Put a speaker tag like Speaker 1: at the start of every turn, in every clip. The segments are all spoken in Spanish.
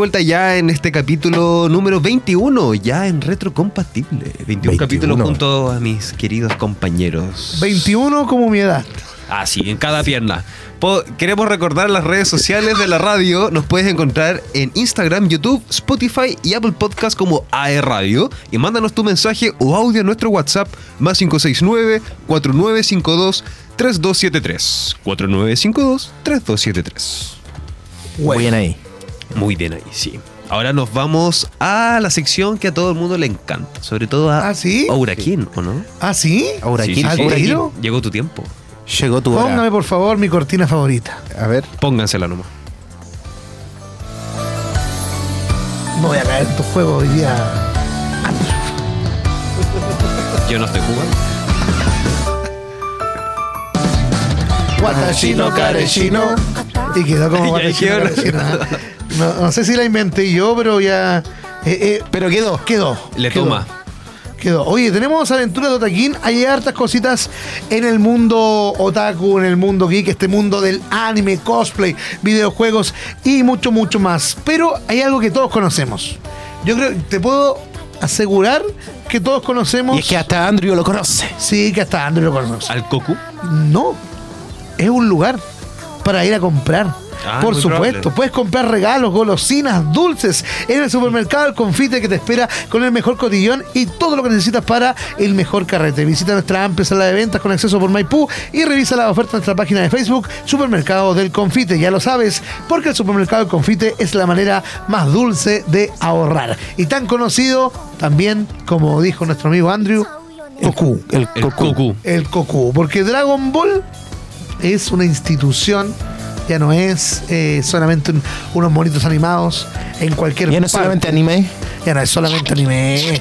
Speaker 1: Vuelta ya en este capítulo número 21, ya en retrocompatible. 21,
Speaker 2: 21.
Speaker 1: capítulos junto a mis queridos compañeros.
Speaker 3: 21 como mi edad.
Speaker 1: Ah, sí, en cada pierna. Po- queremos recordar las redes sociales de la radio. Nos puedes encontrar en Instagram, YouTube, Spotify y Apple Podcast como AE Radio. Y mándanos tu mensaje o audio a nuestro WhatsApp más 569-4952-3273. 4952-3273.
Speaker 2: Bien ahí.
Speaker 1: Muy bien ahí, sí. Ahora nos vamos a la sección que a todo el mundo le encanta. Sobre todo a
Speaker 3: ¿Ah, sí?
Speaker 1: ¿o no?
Speaker 3: ¿Ah, sí?
Speaker 2: Ahora
Speaker 1: Sí, sí. Llegó tu tiempo.
Speaker 2: llegó tu hora.
Speaker 3: Póngame por favor mi cortina favorita.
Speaker 2: A ver.
Speaker 1: Póngansela nomás.
Speaker 3: No voy a caer en tu juego hoy día.
Speaker 1: Yo no estoy jugando.
Speaker 3: Watashi no Kareshi no. Y quedó como
Speaker 1: Ya
Speaker 3: Watashi no no. Sé si la inventé yo, pero ya. eh, eh,
Speaker 2: Pero quedó.
Speaker 3: quedó.
Speaker 1: Le
Speaker 3: quedó,
Speaker 1: toma.
Speaker 3: Quedó. Oye, tenemos aventuras de Otaquín. Hay hartas cositas en el mundo otaku, en el mundo geek, este mundo del anime, cosplay, videojuegos y mucho, mucho más. Pero hay algo que todos conocemos. Yo creo, te puedo asegurar que todos conocemos.
Speaker 2: Y es que hasta Andrew lo conoce.
Speaker 3: Sí, que hasta Andrew lo conoce.
Speaker 1: ¿Al Goku?
Speaker 3: No, es un lugar para ir a comprar.
Speaker 1: Ah,
Speaker 3: Por supuesto,
Speaker 1: probable.
Speaker 3: puedes comprar regalos, golosinas, dulces en el supermercado El Confite que te espera con el mejor cotillón y todo lo que necesitas para el mejor carrete. Visita nuestra amplia sala de ventas con acceso por Maipú y revisa la oferta en nuestra página de Facebook Supermercado del Confite. Ya lo sabes, porque el supermercado El Confite es la manera más dulce de ahorrar. Y tan conocido también, como dijo nuestro amigo Andrew, Goku.
Speaker 2: El,
Speaker 1: El.
Speaker 2: Goku.
Speaker 3: El Goku, porque Dragon Ball es una institución, ya no es eh, solamente un- unos monitos animados en cualquier
Speaker 2: Ya no es
Speaker 3: parte.
Speaker 2: solamente anime.
Speaker 3: Ya no es solamente anime.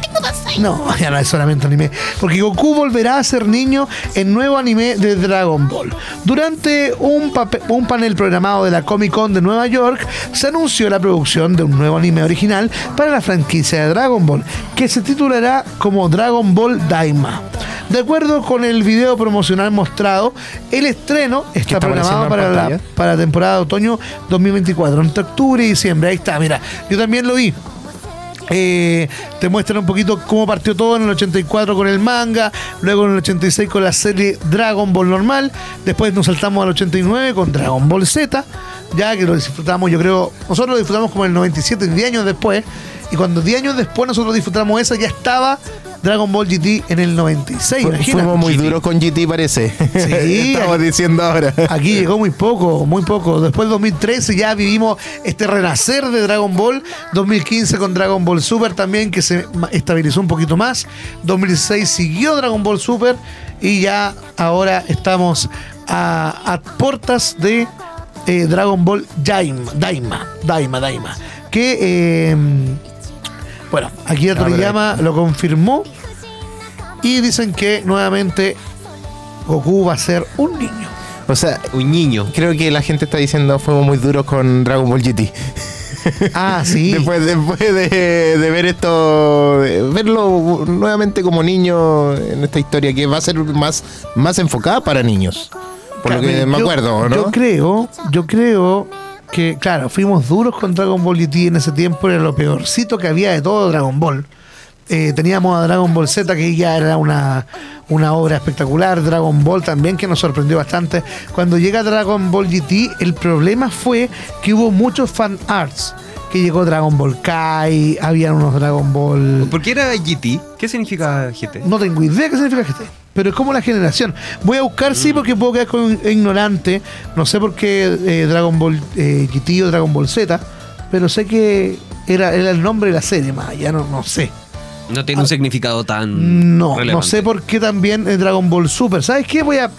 Speaker 3: No, ya no es solamente anime. Porque Goku volverá a ser niño en nuevo anime de Dragon Ball. Durante un, pape- un panel programado de la Comic Con de Nueva York, se anunció la producción de un nuevo anime original para la franquicia de Dragon Ball, que se titulará como Dragon Ball Daima. De acuerdo con el video promocional mostrado, el estreno está
Speaker 2: está
Speaker 3: programado
Speaker 2: apareciendo en
Speaker 3: para la,
Speaker 2: pantalla?
Speaker 3: para la temporada de otoño 2024, entre octubre y diciembre. Ahí está, mira, yo también lo vi. Eh, te muestran un poquito cómo partió todo en el 84 con el manga, luego en el 86 con la serie Dragon Ball normal, después nos saltamos al 89 con Dragon Ball Z, ya que lo disfrutamos, yo creo, nosotros lo disfrutamos como el 97, 10 años después, y cuando 10 años después nosotros disfrutamos esa, ya estaba Dragon Ball GT en el 96,
Speaker 2: Fu-
Speaker 3: imagínate.
Speaker 2: Fuimos muy
Speaker 1: GT.
Speaker 2: duros con GT, parece. Estamos
Speaker 3: aquí-
Speaker 2: diciendo ahora.
Speaker 3: Aquí llegó muy poco, muy poco. Después del 2013 ya vivimos este renacer de Dragon Ball. 2015 con Dragon Ball Super también, que se estabilizó un poquito más. 2016 siguió Dragon Ball Super y ya ahora estamos a, a puertas de eh, Dragon Ball Daima, Daima, Daima, Daima. Que, eh, bueno, aquí
Speaker 2: A ver,
Speaker 3: Toriyama lo confirmó y dicen que nuevamente Goku va a ser un niño.
Speaker 2: O sea,
Speaker 1: Un niño.
Speaker 2: creo que la gente está diciendo fuimos muy duros con Dragon Ball GT.
Speaker 3: Ah, sí.
Speaker 2: Después, después de, de ver esto, de verlo nuevamente como niño en esta historia que va a ser más, más enfocada para niños. Por lo que me
Speaker 3: yo-
Speaker 2: acuerdo, ¿no?
Speaker 3: Yo creo, yo creo que, claro, fuimos duros con Dragon Ball GT en ese tiempo, era lo peorcito que había de todo Dragon Ball. Eh, teníamos a Dragon Ball Z, que ya era una, una obra espectacular, Dragon Ball también, que nos sorprendió bastante. Cuando llega Dragon Ball GT, el problema fue que hubo muchos fan arts. Que llegó Dragon Ball Kai, habían unos Dragon Ball.
Speaker 1: ¿Por qué era GT? ¿Qué significa GT?
Speaker 3: No tengo idea qué significa GT. Pero es como la generación. Voy a buscar, sí, porque puedo quedar con ignorante. No sé por qué eh, Dragon Ball eh, GT o Dragon Ball Z. Pero sé que era, era el nombre de la serie, más allá no, no sé.
Speaker 1: No tiene un significado tan.
Speaker 3: No, no sé por qué también es Dragon Ball Super. ¿Sabes qué? Voy a,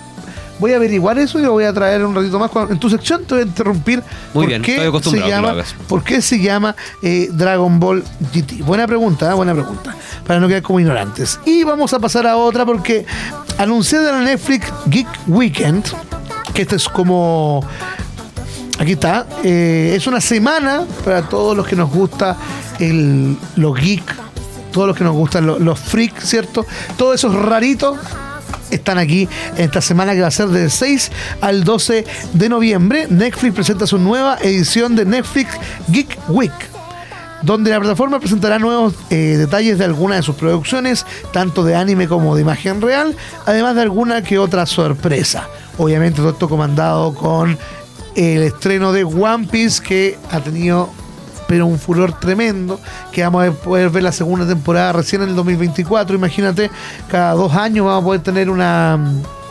Speaker 3: voy a averiguar eso y lo voy a traer un ratito más. Cuando- en tu sección te voy a interrumpir.
Speaker 1: Muy
Speaker 3: por
Speaker 1: bien,
Speaker 3: qué
Speaker 1: estoy acostumbrado
Speaker 3: se llama. ¿Por qué se llama eh, Dragon Ball GT? Buena pregunta, ¿eh? buena pregunta. Para no quedar como ignorantes. Y vamos a pasar a otra porque anunciada en la Netflix Geek Weekend, que este es como Aquí está. Eh, es una semana para todos los que nos gusta el, los geek, todos los que nos gustan los, los freaks, ¿cierto? Todos esos raritos están aquí esta semana que va a ser del 6 al 12 de noviembre. Netflix presenta su nueva edición de Netflix Geek Week donde la plataforma presentará nuevos eh, detalles de algunas de sus producciones, tanto de anime como de imagen real, además de alguna que otra sorpresa. Obviamente todo esto comandado con el estreno de One Piece que ha tenido pero un furor tremendo, que vamos a poder ver la segunda temporada recién en el 2024, imagínate, cada dos años vamos a poder tener una,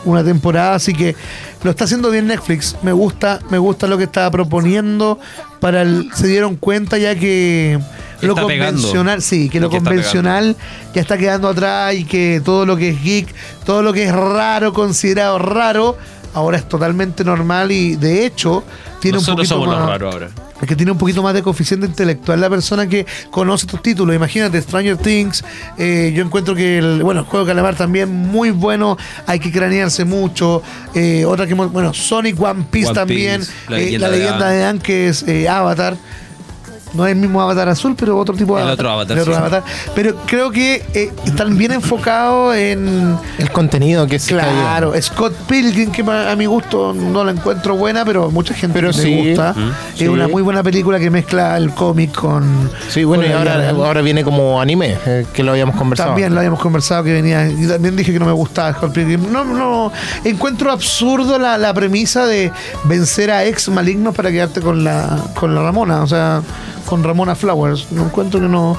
Speaker 3: una temporada, así que lo está haciendo bien Netflix, me gusta, me gusta lo que estaba proponiendo, para el, se dieron cuenta ya que lo
Speaker 1: pegando.
Speaker 3: convencional, sí, que
Speaker 1: Lo
Speaker 3: lo
Speaker 1: que está
Speaker 3: convencional ya está quedando atrás y que todo lo que es geek, todo lo que es raro, considerado raro, ahora es totalmente normal y de hecho tiene un poquito
Speaker 1: somos
Speaker 3: más,
Speaker 1: los raros ahora.
Speaker 3: es que tiene un poquito más de coeficiente intelectual la persona que conoce estos títulos. Imagínate, Stranger Things. eh, yo encuentro que el, bueno, el juego de Calamar también muy bueno. Hay que cranearse mucho. Eh, otra que, bueno, Sonic One Piece
Speaker 1: One
Speaker 3: también.
Speaker 1: Piece, La
Speaker 3: eh,
Speaker 1: leyenda
Speaker 3: la
Speaker 1: de
Speaker 3: que es eh, Avatar. No es el mismo Avatar azul, pero otro tipo de
Speaker 1: El otro Avatar,
Speaker 3: el otro
Speaker 1: sí.
Speaker 3: Avatar. Pero creo que eh, están bien enfocados en,
Speaker 2: El contenido que se está
Speaker 3: Claro, Scott Pilgrim, que a mi gusto no la encuentro buena, pero mucha gente
Speaker 2: Pero
Speaker 3: le
Speaker 2: sí.
Speaker 3: gusta.
Speaker 2: Mm.
Speaker 3: Es
Speaker 2: Sí.
Speaker 3: una muy buena película que mezcla el cómic con.
Speaker 2: Sí, bueno,
Speaker 3: con
Speaker 2: y ahora, ahora viene como anime, eh, que lo habíamos conversado.
Speaker 3: También lo habíamos conversado que venía. Y también dije que no me gustaba Scott Pilgrim. No, no. Encuentro absurdo la, la premisa de vencer a ex malignos para quedarte con la, con la Ramona. O sea, con Ramona Flowers. No encuentro que no,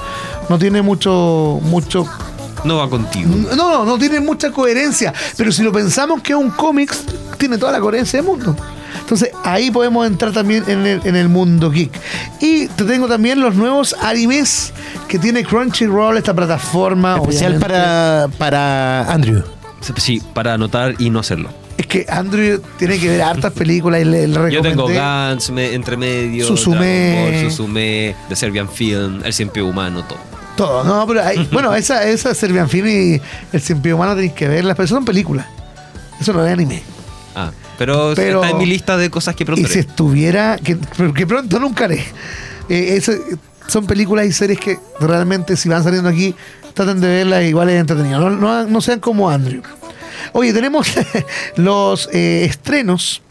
Speaker 3: no tiene mucho, mucho
Speaker 1: No va contigo.
Speaker 3: No, no, no tiene mucha coherencia. Pero si lo pensamos que es un cómic, tiene toda la coherencia del mundo. Entonces ahí podemos entrar también en el, en el mundo geek. Y te tengo también los nuevos animes que tiene Crunchyroll, esta plataforma.
Speaker 2: Especial
Speaker 3: obviamente.
Speaker 2: para, para Andrew.
Speaker 1: Sí, para anotar y no hacerlo.
Speaker 3: Es que Andrew tiene que ver hartas películas y le, le
Speaker 1: Yo tengo. Gantz me- entre medio. Dragon Ball, Suzume, The Serbian Film, El Siempre Humano, todo.
Speaker 3: Todo, no, pero hay- bueno, esa, esa Serbian Film y el Cien Humano tenéis que verlas, pero eso son películas. Eso no es anime.
Speaker 1: Ah, pero,
Speaker 3: Pero-
Speaker 1: está en mi lista de cosas que pronto
Speaker 3: Y si estuviera, que, que pronto nunca haré. Eh, eso- son películas y series que realmente si van saliendo aquí, traten de verlas, igual es entretenido. No, no- no sean como Andrew. Oye, tenemos los eh, estrenos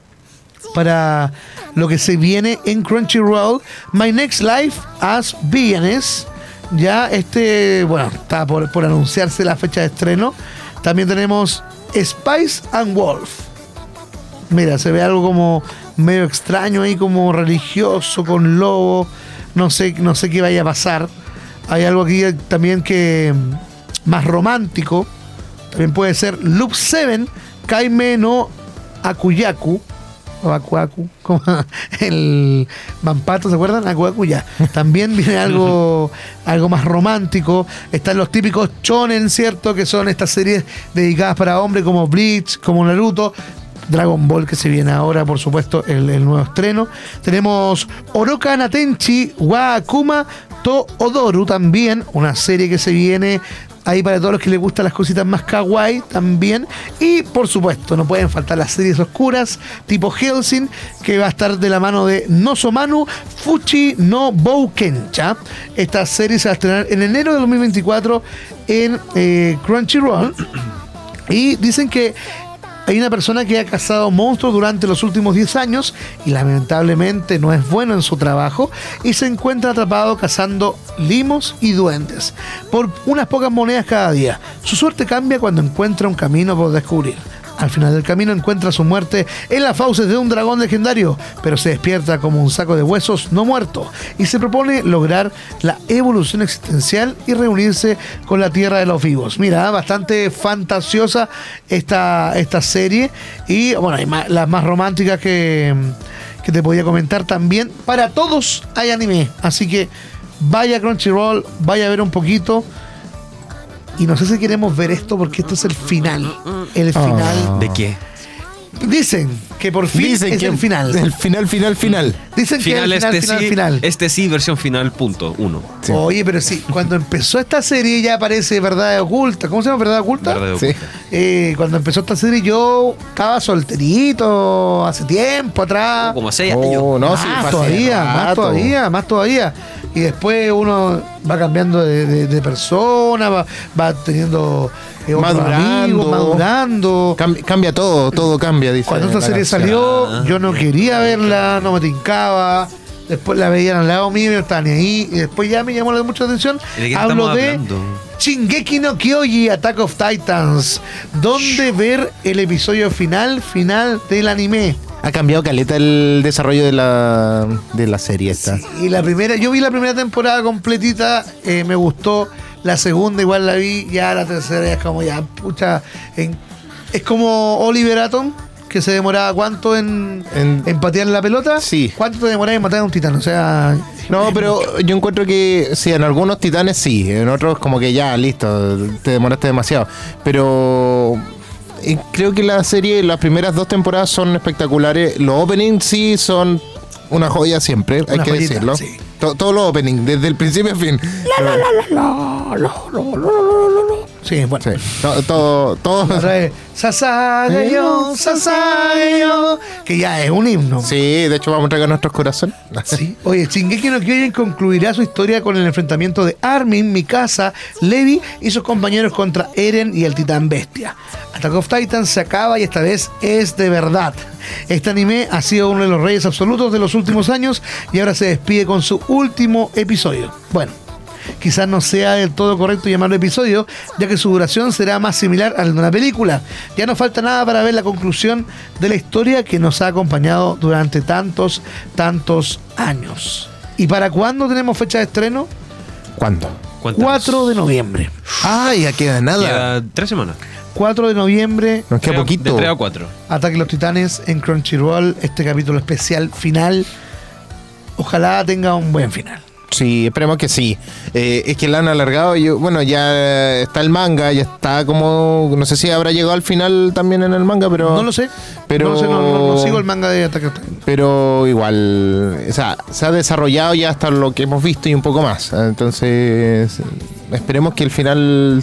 Speaker 3: para lo que se viene en Crunchyroll. My Next Life as Villainess. Ya este, bueno, está por, por anunciarse la fecha de estreno. También tenemos Spice and Wolf. Mira, se ve algo como medio extraño ahí, como religioso, con lobo. No sé, no sé qué vaya a pasar. Hay algo aquí también que más romántico. También puede ser Loop 7, Kaime no Akuyaku. O Akuaku, como el Mampato, ¿se acuerdan? Akuaku ya. También viene algo, algo más romántico. Están los típicos chonen, ¿cierto? Que son estas series dedicadas para hombres como Bleach, como Naruto. Dragon Ball que se viene ahora, por supuesto, el, el nuevo estreno. Tenemos Oroka Natenchi wa Akuma to Odoru también, una serie que se viene ahí para todos los que les gustan las cositas más kawaii también. Y por supuesto, no pueden faltar las series oscuras tipo Helsing, que va a estar de la mano de Nosomanu Fuchi no Boukencha. Esta serie se va a estrenar en enero de 2024 en eh, Crunchyroll. Y dicen que hay una persona que ha cazado monstruos durante los últimos 10 años y lamentablemente no es bueno en su trabajo y se encuentra atrapado cazando limos y duendes por unas pocas monedas cada día. Su suerte cambia cuando encuentra un camino por descubrir. Al final del camino encuentra su muerte en las fauces de un dragón legendario, pero se despierta como un saco de huesos no muerto y se propone lograr la evolución existencial y reunirse con la tierra de los vivos. Mira, bastante fantasiosa esta, esta serie y bueno, hay las más románticas que, que te podía comentar también. Para todos hay anime, así que vaya Crunchyroll, vaya a ver un poquito. Y no sé si queremos ver esto porque esto es el final. El final.
Speaker 1: ¿De qué?
Speaker 3: Dicen que por fin
Speaker 2: Dicen
Speaker 3: es
Speaker 2: que
Speaker 3: el final.
Speaker 2: El final, final, final.
Speaker 3: Dicen que el final,
Speaker 1: este
Speaker 3: final,
Speaker 1: sí,
Speaker 3: final.
Speaker 1: este sí, versión final, punto, uno.
Speaker 2: Sí.
Speaker 3: Oye, pero sí, cuando empezó esta serie ya aparece Verdad Oculta. ¿Cómo se llama Verdad Oculta?
Speaker 1: Verdad
Speaker 2: Sí.
Speaker 1: oculta.
Speaker 3: Eh, cuando empezó esta serie yo estaba solterito hace tiempo atrás.
Speaker 1: Como seis años.
Speaker 2: Oh, no,
Speaker 3: más
Speaker 2: sí, fue hace
Speaker 3: todavía, más
Speaker 2: rato.
Speaker 3: todavía, más todavía. Y después uno va cambiando de, de- de persona, va, va teniendo
Speaker 2: Madurando.
Speaker 3: madurando.
Speaker 2: Cambia, cambia todo, todo cambia, dice.
Speaker 3: Cuando esta serie
Speaker 2: canción.
Speaker 3: salió,
Speaker 1: Ah,
Speaker 3: yo no quería verla, no me tincaba. Después la veían al lado mío y yo no estaba ni ahí. Y después ya me llamó la- mucha atención.
Speaker 1: ¿Y de qué
Speaker 3: Hablo de? Shingeki no Kyoji, Attack of Titans. ¿Dónde ver el episodio final, final del anime?
Speaker 2: Ha cambiado caleta el desarrollo de la, de la serie esta.
Speaker 3: Y la primera, yo vi la primera temporada completita, eh, me gustó. La segunda igual la vi, ya la tercera ya es como ya, pucha, en- es como Oliver Atom, que se demoraba cuánto en,
Speaker 2: En-
Speaker 3: en patear la pelota.
Speaker 2: Sí.
Speaker 3: ¿Cuánto te demoraba en matar a un titán? O sea,
Speaker 2: No, pero yo encuentro que sí, en algunos titanes sí, en otros como que ya, listo, te demoraste demasiado. Pero eh, creo que la serie, las primeras dos temporadas son espectaculares. Los openings sí son una joya siempre, hay que
Speaker 3: joyita,
Speaker 2: decirlo.
Speaker 3: sí.
Speaker 2: To- Todos los openings, desde el principio a fin.
Speaker 3: Sí, bueno.
Speaker 2: Sí, to- todo, todo,
Speaker 3: Sasageyo, Sasageyo, que ya es un himno.
Speaker 2: Sí, de hecho vamos a entregar nuestros corazones.
Speaker 3: Sí. Oye, Shingeki no Kyojin concluirá su historia con el enfrentamiento de Armin, Mikasa, Levi y sus compañeros contra Eren y el Titán Bestia. Attack of Titan se acaba y esta vez es de verdad. Este anime ha sido uno de los reyes absolutos de los últimos años y ahora se despide con su último episodio. Bueno. Quizás no sea del todo correcto llamarlo episodio, ya que su duración será más similar al de una película. Ya no falta nada para ver la conclusión de la historia que nos ha acompañado durante tantos, tantos años. ¿Y para cuándo tenemos fecha de estreno?
Speaker 2: ¿Cuándo?
Speaker 1: Cuéntanos.
Speaker 3: 4 de noviembre.
Speaker 2: Ah, ya queda nada.
Speaker 1: Queda tres semanas.
Speaker 3: 4 de noviembre,
Speaker 2: Nos queda poquito.
Speaker 1: De 3 a 4.
Speaker 3: Ataque a los Titanes en Crunchyroll, este capítulo especial final. Ojalá tenga un buen final.
Speaker 2: Sí, esperemos que sí. Eh, es que la han alargado. Yo, bueno, ya está el manga, ya está como. No sé si habrá llegado al final también en el manga, pero.
Speaker 3: No lo sé.
Speaker 2: pero-
Speaker 3: No, lo sé, no, no- no sigo el manga de Ataque a los Titanes.
Speaker 2: Pero igual. O sea, se ha desarrollado ya hasta lo que hemos visto y un poco más. Entonces, esperemos que el final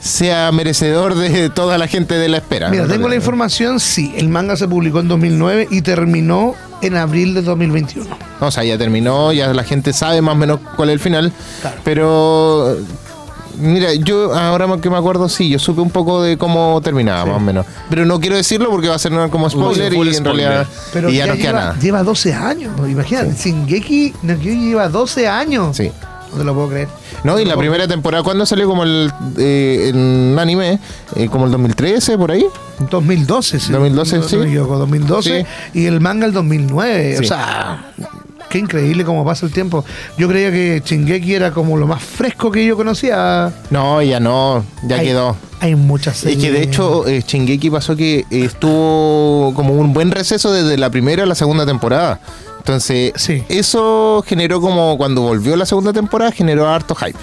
Speaker 2: sea merecedor de toda la gente de la espera.
Speaker 3: Mira, tengo la información, sí, el manga se publicó en 2009 y terminó en abril de 2021.
Speaker 2: O sea, ya terminó, ya la gente sabe más o menos cuál es el final.
Speaker 3: Claro.
Speaker 2: Pero. Mira, yo ahora que me acuerdo, sí, yo supe un poco de cómo terminaba,
Speaker 3: Sí.
Speaker 2: más o menos. Pero no quiero decirlo porque va a ser como spoiler y en
Speaker 1: spoiler.
Speaker 2: realidad
Speaker 3: Pero
Speaker 2: y ya, no queda
Speaker 3: lleva,
Speaker 2: nada.
Speaker 3: lleva 12 años, imagínate, Shingeki no lleva 12 años.
Speaker 2: Sí.
Speaker 3: No te lo puedo creer.
Speaker 2: No, y la primera temporada, ¿cuándo salió como el eh, en anime? Eh, como el 2013, por ahí.
Speaker 3: 2012, sí.
Speaker 2: 2012,
Speaker 3: No- no
Speaker 2: sí.
Speaker 3: me equivoco, 2012 y el manga el 2009.
Speaker 2: Sí.
Speaker 3: O sea, qué increíble cómo pasa el tiempo. Yo creía que Shingeki era como lo más fresco que yo conocía.
Speaker 2: No, ya no, ya
Speaker 3: Hay-
Speaker 2: quedó.
Speaker 3: Hay muchas
Speaker 2: Es
Speaker 3: series.
Speaker 2: que de hecho eh, Shingeki pasó que estuvo como un buen receso desde la primera a la segunda temporada. Entonces,
Speaker 3: Sí.
Speaker 2: eso generó como cuando volvió la segunda temporada, generó harto hype.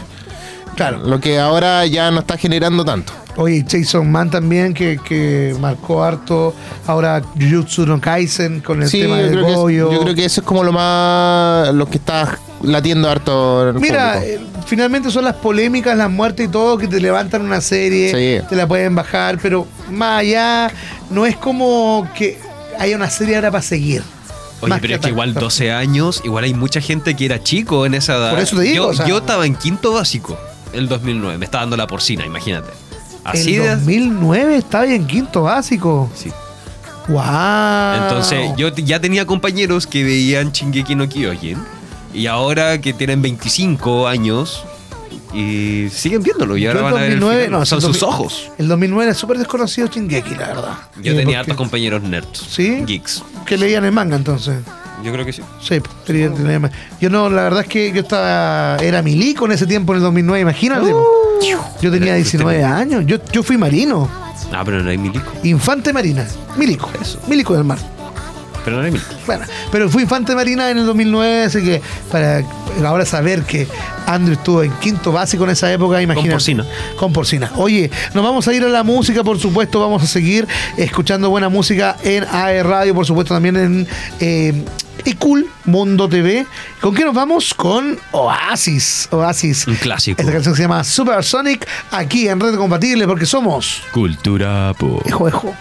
Speaker 3: Claro.
Speaker 2: Lo que ahora ya no está generando tanto.
Speaker 3: Oye, Jason Man también, que, que marcó harto. Ahora Jujutsu no Kaisen con el
Speaker 2: sí,
Speaker 3: tema del
Speaker 2: que es-
Speaker 3: Goyo.
Speaker 2: yo creo que eso es como lo más. lo que está latiendo harto
Speaker 3: Mira, eh, finalmente son las polémicas, las muertes y todo que te levantan una serie,
Speaker 2: Sí.
Speaker 3: te la pueden bajar, pero más allá, no es como que haya una serie ahora para seguir.
Speaker 1: Oye,
Speaker 3: Más
Speaker 1: pero es que igual 12 años, igual hay mucha gente que era chico en esa edad.
Speaker 3: Por eso te digo,
Speaker 1: Yo,
Speaker 3: o sea-
Speaker 1: yo estaba en quinto básico el 2009, me estaba dando la porcina, imagínate. Así
Speaker 3: en
Speaker 1: de.
Speaker 3: 2009 estaba en quinto básico.
Speaker 1: Sí.
Speaker 3: ¡Wow!
Speaker 1: Entonces, yo ya tenía compañeros que veían Shingeki no Kyojin. Y ahora que tienen 25 años y siguen viéndolo. Y ahora van a ver. el
Speaker 3: 2009,
Speaker 1: final.
Speaker 3: no,
Speaker 1: Son
Speaker 3: el
Speaker 1: sus
Speaker 3: 2000
Speaker 1: ojos.
Speaker 3: El 2009 era súper desconocido Shingeki, la verdad.
Speaker 1: Yo
Speaker 3: Eh,
Speaker 1: tenía hartos compañeros nerds.
Speaker 3: ¿Sí?
Speaker 1: Geeks.
Speaker 3: Que leían el manga entonces.
Speaker 1: Yo creo que sí.
Speaker 3: Sí, tenía- tenía- yo no, la verdad es que yo estaba, era milico en ese tiempo, en el 2009, imagínate. yo tenía
Speaker 1: Era-
Speaker 3: 19 años, yo, yo fui marino,
Speaker 1: Ah, pero no hay milico.
Speaker 3: infante marina, milico,
Speaker 1: Eso.
Speaker 3: milico del mar.
Speaker 1: Pero no hay milico.
Speaker 3: Bueno, pero fui infante marina en el 2009, así que para ahora saber que Andrew estuvo en quinto básico en esa época, imagínate.
Speaker 1: porcina.
Speaker 3: Con porcina. Oye, nos vamos a ir a la música, por supuesto, vamos a seguir escuchando buena música en AE Radio, por supuesto, también en eh,
Speaker 4: y Cool Mundo TV. ¿Con qué nos vamos? Con Oasis. Oasis.
Speaker 1: Un clásico.
Speaker 4: Esta canción se llama Supersonic aquí en Red Compatible porque somos.
Speaker 1: Cultura pop.
Speaker 4: Ejo, ejo.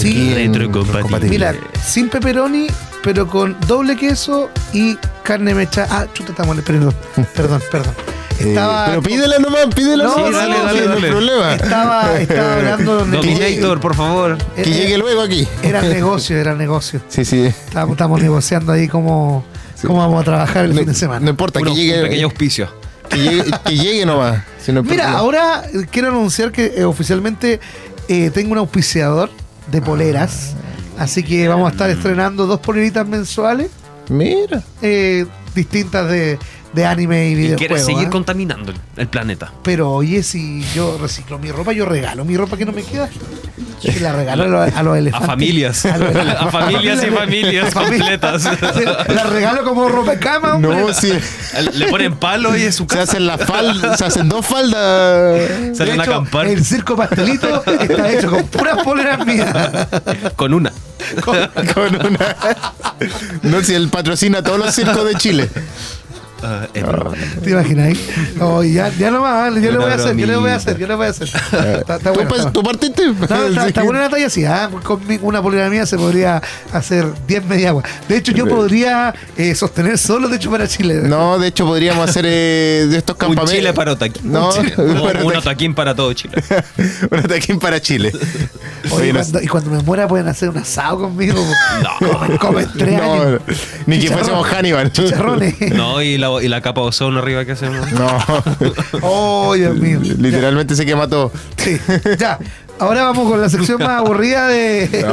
Speaker 3: Sí.
Speaker 1: Retrocompatible.
Speaker 3: Mira, sin pepperoni, pero con doble queso y carne mecha. Ah, chuta, estamos perdón, perdón, perdón.
Speaker 2: Eh,
Speaker 3: Estaba,
Speaker 2: pero pídela nomás, pídela
Speaker 3: No,
Speaker 2: nomás.
Speaker 3: sí, dale,
Speaker 2: no,
Speaker 1: dale,
Speaker 2: no hay
Speaker 1: dale.
Speaker 2: problema.
Speaker 3: estaba, estaba hablando donde
Speaker 1: Dominator, por favor.
Speaker 2: Que
Speaker 3: Era-
Speaker 2: llegue luego aquí.
Speaker 3: Era negocio, era negocio.
Speaker 2: Sí, sí.
Speaker 3: Estamos, estamos negociando ahí cómo, cómo vamos a trabajar el
Speaker 2: No,
Speaker 3: fin de semana.
Speaker 2: no importa,
Speaker 1: Uno-
Speaker 2: que llegue,
Speaker 1: un pequeño auspicio.
Speaker 2: que llegue, que llegue nomás. Si no
Speaker 3: Mira, ahora eh, quiero anunciar que eh, oficialmente eh, tengo un auspiciador de poleras. Así que vamos a estar estrenando dos poleritas mensuales
Speaker 2: Mira.
Speaker 3: eh, distintas de, de anime y
Speaker 1: Y
Speaker 3: videojuegos.
Speaker 1: quiere seguir
Speaker 3: ¿ah?
Speaker 1: contaminando el, el planeta.
Speaker 3: Pero oye, si yo reciclo mi ropa, yo regalo mi ropa que no me queda. Y la regalo a los, a los
Speaker 1: A
Speaker 3: elefantes.
Speaker 1: familias.
Speaker 3: A, los-
Speaker 1: A familias y familias completas.
Speaker 3: La regalo como ropa de cama, hombre.
Speaker 2: No, sí.
Speaker 1: Le ponen palo y es su
Speaker 2: Se
Speaker 1: casa.
Speaker 2: hacen las faldas, se hacen dos faldas.
Speaker 1: Salen a
Speaker 3: hecho,
Speaker 1: acampar
Speaker 3: El circo pastelito está hecho con puras poleras mías.
Speaker 1: con una.
Speaker 2: Con una. No, si él patrocina todos los circos de Chile.
Speaker 1: Ah, broma.
Speaker 3: ¿Te imaginas? Oh, ya, ya nomás, yo le voy a hacer, yo le voy a hacer, yo le voy a hacer. Está, está
Speaker 2: ¿Tú,
Speaker 3: bueno. está-
Speaker 2: tú partiste?
Speaker 3: No, está, está buena la talla así, ¿ah? con mi- una polera mía se podría hacer 10 media agua. De hecho, yo podría eh, sostener solo, de hecho, para Chile.
Speaker 2: No, de hecho podríamos hacer eh, de estos
Speaker 1: Un
Speaker 2: campamentos.
Speaker 1: Chile para Otaquín.
Speaker 2: No,
Speaker 1: un, Chile.
Speaker 2: un
Speaker 1: Un-
Speaker 2: para
Speaker 1: un
Speaker 2: Otaquín.
Speaker 1: Otaquín para todo Chile.
Speaker 2: Un ataquín para Chile.
Speaker 3: Oye,
Speaker 2: Oye, no-
Speaker 3: cuando- y cuando me muera pueden hacer un asado conmigo.
Speaker 1: No.
Speaker 3: Comen, comen tres
Speaker 2: no,
Speaker 3: años.
Speaker 2: ni que fuésemos Hannibal.
Speaker 3: Chicharrones.
Speaker 1: No, y la, y la capa de ozono arriba que hacemos.
Speaker 2: No,
Speaker 3: Oh, Dios mío.
Speaker 2: literalmente se quema todo.
Speaker 3: Sí, ya. Ahora vamos con la sección más aburrida de, del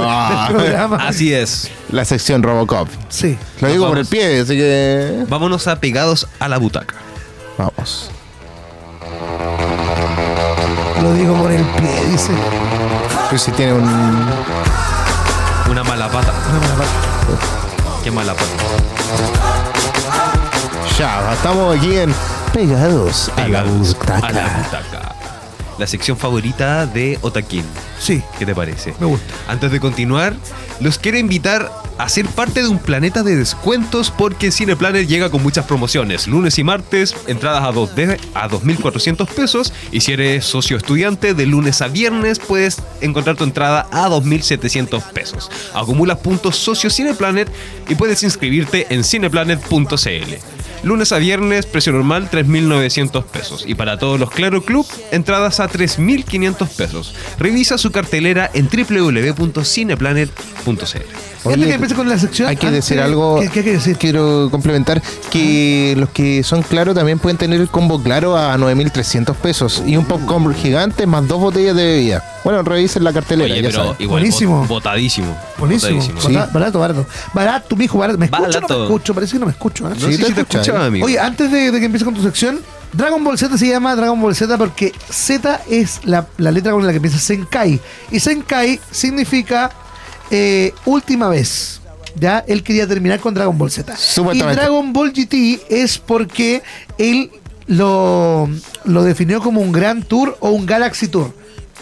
Speaker 3: programa.
Speaker 1: Así es.
Speaker 2: La sección Robocop.
Speaker 3: Sí.
Speaker 2: Lo digo por el pie, así que.
Speaker 1: Vámonos a pegados a la butaca.
Speaker 2: Vamos.
Speaker 3: Lo digo por el pie, dice.
Speaker 2: Pues si tiene un.
Speaker 1: Una mala pata.
Speaker 3: No me la paso.
Speaker 1: Qué mala pata.
Speaker 2: Ya, estamos aquí en. Pegados a la
Speaker 1: Pegados a la
Speaker 2: butaca.
Speaker 1: La sección favorita de Otaquín.
Speaker 3: Sí,
Speaker 1: ¿Qué te parece?
Speaker 3: me gusta.
Speaker 1: Antes de continuar, los quiero invitar a ser parte de un planeta de descuentos porque Cineplanet llega con muchas promociones. Lunes y martes, entradas a 2D a 2.400 pesos. Y si eres socio estudiante, de lunes a viernes puedes encontrar tu entrada a 2.700 pesos. Acumulas puntos socio Cineplanet y puedes inscribirte en cineplanet.cl. Lunes a viernes, precio normal 3.900 pesos. Y para todos los Claro Club, entradas a 3.500 pesos. Revisa su cartelera en www.cineplanet.cl.
Speaker 2: Oye,
Speaker 3: que con la sección.
Speaker 2: Hay que
Speaker 3: antes-
Speaker 2: decir algo.
Speaker 3: ¿Qué, qué hay que decir?
Speaker 2: Quiero complementar que los que son claro también pueden tener el combo claro a 9.300 pesos y un popcorn gigante más dos botellas de bebida. Bueno, revisen la cartelera,
Speaker 1: Oye,
Speaker 2: ya
Speaker 1: pero
Speaker 2: saben.
Speaker 1: igual
Speaker 3: Buenísimo.
Speaker 1: bot- botadísimo.
Speaker 3: Buenísimo.
Speaker 1: Botadísimo.
Speaker 2: Sí.
Speaker 3: Barato, barato, barato. Barato, mijo, barato. ¿Me escucho o no me escucho? Parece que no me escucho. ¿eh?
Speaker 1: No
Speaker 2: Sí,
Speaker 1: sé
Speaker 2: te
Speaker 1: si te
Speaker 2: escucha,
Speaker 1: escuchaba,
Speaker 2: ¿eh?
Speaker 1: amigo.
Speaker 3: Oye, antes de, de que empiece con tu sección, Dragon Ball Z se llama Dragon Ball Z porque Z es la, la letra con la que empieza Senkai. Y Senkai significa eh, última vez. Ya, él quería terminar con Dragon Ball Z. Y. Dragon Ball GT es porque él lo, lo definió como un Grand Tour o un Galaxy Tour.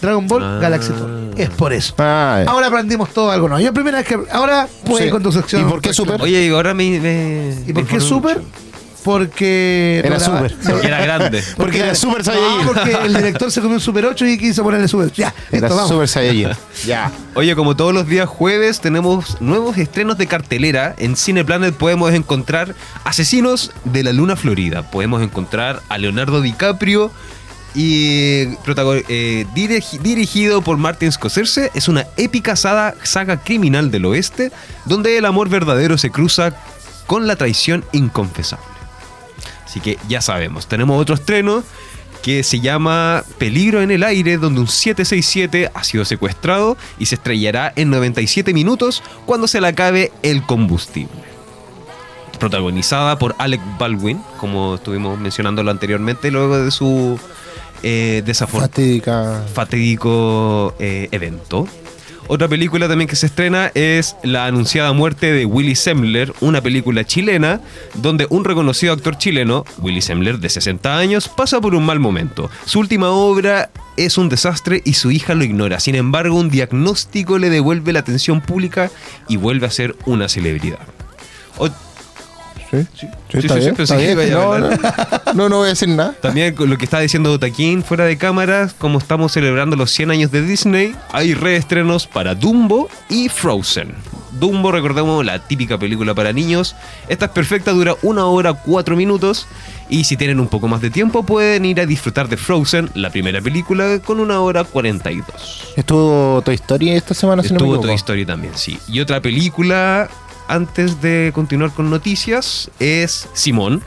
Speaker 3: Dragon Ball
Speaker 1: Ah.
Speaker 3: Galaxy Tour. Es por eso.
Speaker 2: Ah, ya.
Speaker 3: Ahora aprendimos todo algo nuevo. Yo primera vez que. Ahora puedes
Speaker 2: Sí.
Speaker 3: con tu sección.
Speaker 2: ¿Y por qué Super?
Speaker 1: Oye, y ahora me. me-
Speaker 3: ¿Y
Speaker 1: me
Speaker 3: por qué
Speaker 1: informé
Speaker 3: Super?
Speaker 1: mucho.
Speaker 3: Porque.
Speaker 2: Era
Speaker 3: no,
Speaker 2: Super.
Speaker 3: no,
Speaker 1: Porque era grande.
Speaker 2: Porque era Super
Speaker 3: no,
Speaker 2: Saiyajin.
Speaker 3: porque el director se comió un Super 8 y quiso ponerle Super. Ya,
Speaker 2: Era
Speaker 3: listo, vamos.
Speaker 2: Super Saiyajin. ya.
Speaker 1: Oye, como todos los días jueves, tenemos nuevos estrenos de cartelera. En Cineplanet podemos encontrar Asesinos de la Luna Florida. Podemos encontrar a Leonardo DiCaprio y eh, dirigi- dirigido por Martin Scorsese. Es una épica saga, saga criminal del oeste donde el amor verdadero se cruza con la traición inconfesable. Así que ya sabemos, tenemos otro estreno que se llama Peligro en el aire, donde un 767 ha sido secuestrado y se estrellará en 97 minutos cuando se le acabe el combustible. Protagonizada por Alec Baldwin, como estuvimos mencionándolo anteriormente, luego de su eh, desafortunado fatídico eh, evento. Otra película también que se estrena es La anunciada muerte de Willy Sembler, una película chilena donde un reconocido actor chileno, Willy Sembler, de 60 años, pasa por un mal momento. Su última obra es un desastre y su hija lo ignora. Sin embargo, un diagnóstico le devuelve la atención pública y vuelve a ser una celebridad.
Speaker 2: Sí,
Speaker 1: Sí,
Speaker 2: sí, está
Speaker 1: sí, sí,
Speaker 2: bien.
Speaker 1: pensé
Speaker 2: está
Speaker 1: que
Speaker 2: bien.
Speaker 1: iba a
Speaker 2: No, no, no, no voy a decir nada.
Speaker 1: También con lo que está diciendo Taquín fuera de cámaras, como estamos celebrando los 100 años de Disney, hay reestrenos para Dumbo y Frozen. Dumbo, recordemos, la típica película para niños. Esta es perfecta, dura una hora cuatro minutos. Y si tienen un poco más de tiempo, pueden ir a disfrutar de Frozen, la primera película, con una hora 42.
Speaker 2: Estuvo Toy Story esta semana, si no me
Speaker 1: Estuvo. Toy Story también, sí. Y otra película, antes de continuar con noticias, es Simón,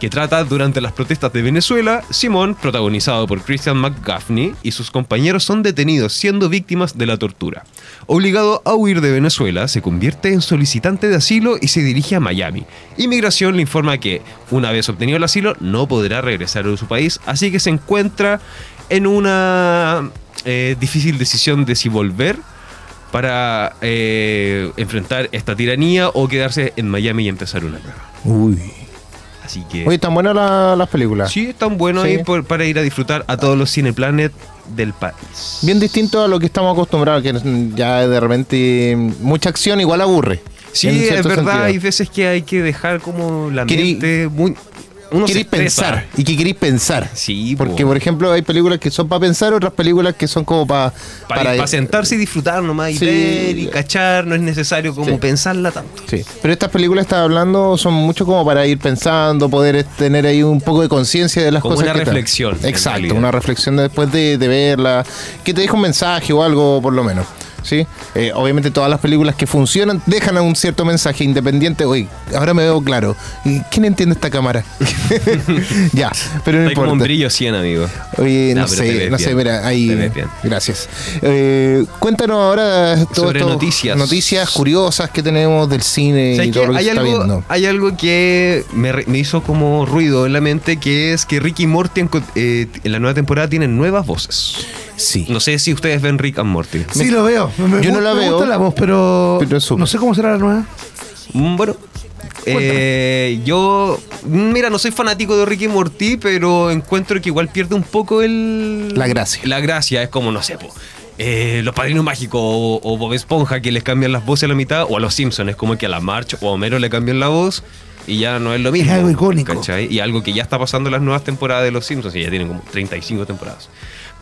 Speaker 1: que trata durante las protestas de Venezuela. Simón, protagonizado por Christian McGaffney, y sus compañeros son detenidos siendo víctimas de la tortura. Obligado a huir de Venezuela, se convierte en solicitante de asilo y se dirige a Miami. Inmigración le informa que, una vez obtenido el asilo, no podrá regresar a su país, así que se encuentra en una eh, difícil decisión de si volver para eh, enfrentar esta tiranía o quedarse en Miami y empezar una nueva.
Speaker 2: Uy.
Speaker 1: Así que
Speaker 2: Oye, tan buenas la- las películas.
Speaker 1: sí, es tan bueno
Speaker 2: Sí.
Speaker 1: por- para ir a disfrutar a todos los Cineplanet del país.
Speaker 2: Bien distinto a lo que estamos acostumbrados, que ya de repente mucha acción igual aburre.
Speaker 1: Sí, es verdad,
Speaker 2: sentido.
Speaker 1: hay veces que hay que dejar como la
Speaker 2: Querí-
Speaker 1: mente muy... Uno
Speaker 2: queréis pensar y que queréis pensar.
Speaker 1: Sí,
Speaker 2: Porque,
Speaker 1: po.
Speaker 2: por ejemplo, hay películas que son para pensar, otras películas que son como pa-
Speaker 1: para, para sentarse y disfrutar nomás y
Speaker 2: Sí.
Speaker 1: ver y cachar, no es necesario como
Speaker 2: Sí.
Speaker 1: pensarla tanto.
Speaker 2: Sí, pero estas películas estás hablando son mucho como para ir pensando, poder tener ahí un poco de conciencia de las
Speaker 1: Como
Speaker 2: cosas.
Speaker 1: una
Speaker 2: que
Speaker 1: reflexión,
Speaker 2: Exacto, una reflexión de- después de, de verla, que te deja un mensaje o algo por lo menos. ¿Sí? Eh, obviamente todas las películas que funcionan dejan un cierto mensaje independiente. Oye, ahora me veo claro. ¿Y ¿Quién entiende esta cámara? ya, pero no
Speaker 1: Hay como un
Speaker 2: importa.
Speaker 1: brillo 100, amigo.
Speaker 2: Oye, no, sé, no sé, mira, ahí. Gracias. Eh, cuéntanos ahora todo
Speaker 1: Sobre
Speaker 2: esto-
Speaker 1: noticias.
Speaker 2: noticias curiosas que tenemos del cine y
Speaker 1: ¿Sabes
Speaker 2: todo
Speaker 1: qué?
Speaker 2: lo que
Speaker 1: hay,
Speaker 2: está
Speaker 1: algo,
Speaker 2: viendo.
Speaker 1: hay algo que me, hizo como ruido en la mente, que es que Ricky Morty en, eh, en la nueva temporada tienen nuevas voces.
Speaker 2: Sí.
Speaker 1: No sé si ustedes ven Rick and Morty.
Speaker 3: Sí, lo veo. Me,
Speaker 2: Yo no la
Speaker 3: me
Speaker 2: veo,
Speaker 3: gusta la voz, pero,
Speaker 2: pero es súper.
Speaker 3: no sé cómo será la nueva.
Speaker 1: Mm, Bueno, eh, yo, mira, no soy fanático de Ricky y Morty, pero encuentro que igual pierde un poco el...
Speaker 2: La gracia.
Speaker 1: La gracia, es como, no sé, po, eh, los padrinos mágicos o, o Bob Esponja que les cambian las voces a la mitad, o a los Simpsons, es como que a la March o a Homero le cambian la voz y ya no es lo mismo.
Speaker 3: algo icónico.
Speaker 1: ¿cachai? Y algo que ya está pasando en las nuevas temporadas de los Simpsons, y ya tienen como 35 temporadas.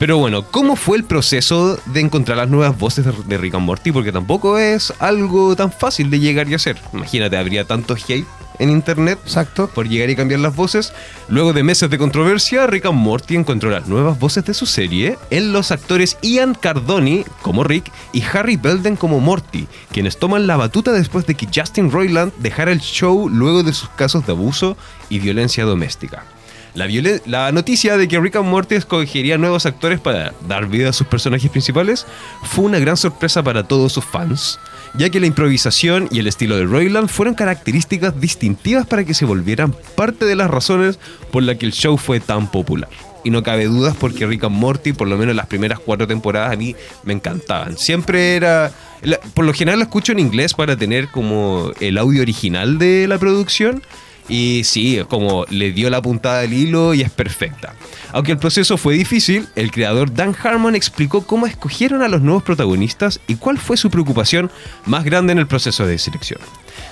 Speaker 1: Pero bueno, ¿cómo fue el proceso de encontrar las nuevas voces de, Rick and Morty? Porque tampoco es algo tan fácil de llegar y hacer. Imagínate, habría tanto hate en internet
Speaker 3: Exacto.
Speaker 1: por llegar y cambiar las voces. Luego de meses de controversia, Rick and Morty encontró las nuevas voces de su serie en los actores Ian Cardoni como Rick y Harry Belden como Morty, quienes toman la batuta después de que Justin Roiland dejara el show luego de sus casos de abuso y violencia doméstica. La, la noticia de que Rick and Morty escogería nuevos actores para dar vida a sus personajes principales fue una gran sorpresa para todos sus fans, ya que la improvisación y el estilo de Roiland fueron características distintivas para que se volvieran parte de las razones por las que el show fue tan popular. Y no cabe dudas porque Rick and Morty, por lo menos las primeras cuatro temporadas, a mí me encantaban. Siempre era... la- por lo general lo escucho en inglés para tener como el audio original de la producción. Y sí, como le dio la puntada del hilo y es perfecta. Aunque el proceso fue difícil, el creador Dan Harmon explicó cómo escogieron a los nuevos protagonistas y cuál fue su preocupación más grande en el proceso de selección.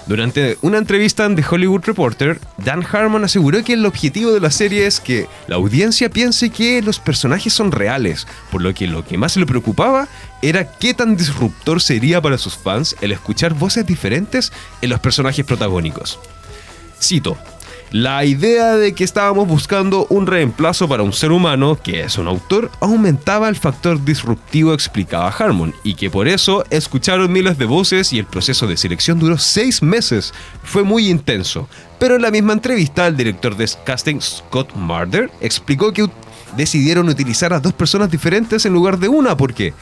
Speaker 1: Durante una entrevista en The Hollywood Reporter, Dan Harmon aseguró que el objetivo de la serie es que la audiencia piense que los personajes son reales, por lo que lo que más le preocupaba era qué tan disruptor sería para sus fans el escuchar voces diferentes en los personajes protagónicos. Cito. La idea de que estábamos buscando un reemplazo para un ser humano, que es un autor, aumentaba el factor disruptivo, explicaba Harmon, y que por eso escucharon miles de voces y el proceso de selección duró seis meses. Fue muy intenso. Pero en la misma entrevista, el director de casting, Scott Marder, explicó que decidieron utilizar a dos personas diferentes en lugar de una porque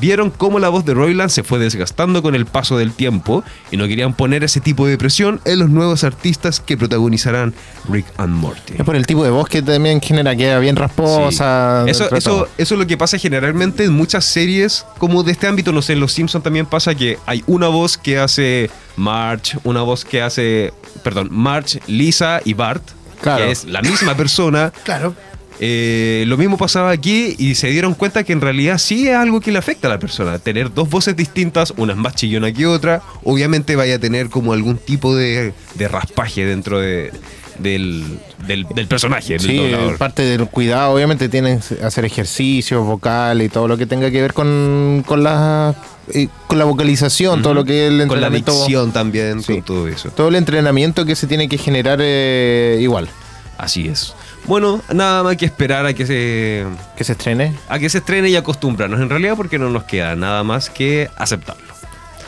Speaker 1: vieron cómo la voz de Roiland se fue desgastando con el paso del tiempo y no querían poner ese tipo de presión en los nuevos artistas que protagonizarán Rick and Morty.
Speaker 2: Es por el tipo de voz que también genera, queda bien rasposa.
Speaker 1: Sí. Eso, es lo que pasa generalmente en muchas series como de este ámbito, no sé, en Los Simpsons también pasa que hay una voz que hace Marge, una voz que hace, perdón, Marge, Lisa y Bart,
Speaker 2: Claro.
Speaker 1: que es la misma persona,
Speaker 3: Claro.
Speaker 1: Eh, lo mismo pasaba aquí y se dieron cuenta que en realidad sí es algo que le afecta a la persona. Tener dos voces distintas, una más chillona que otra, obviamente vaya a tener como algún tipo de, de raspaje dentro de, del, del, del personaje. del
Speaker 2: Sí,
Speaker 1: doblador.
Speaker 2: parte del cuidado, obviamente, tienen que hacer ejercicios vocales y todo lo que tenga que ver con, con la eh, con la vocalización, todo lo que es el
Speaker 1: Con la
Speaker 2: entrenamiento.
Speaker 1: dicción también,
Speaker 2: Sí.
Speaker 1: con todo eso.
Speaker 2: Todo el entrenamiento que se tiene que generar eh, igual.
Speaker 1: Así es. Bueno, nada más que esperar a que se
Speaker 2: Que se estrene.
Speaker 1: a que se estrene y acostumbrarnos en realidad porque no nos queda nada más que aceptarlo.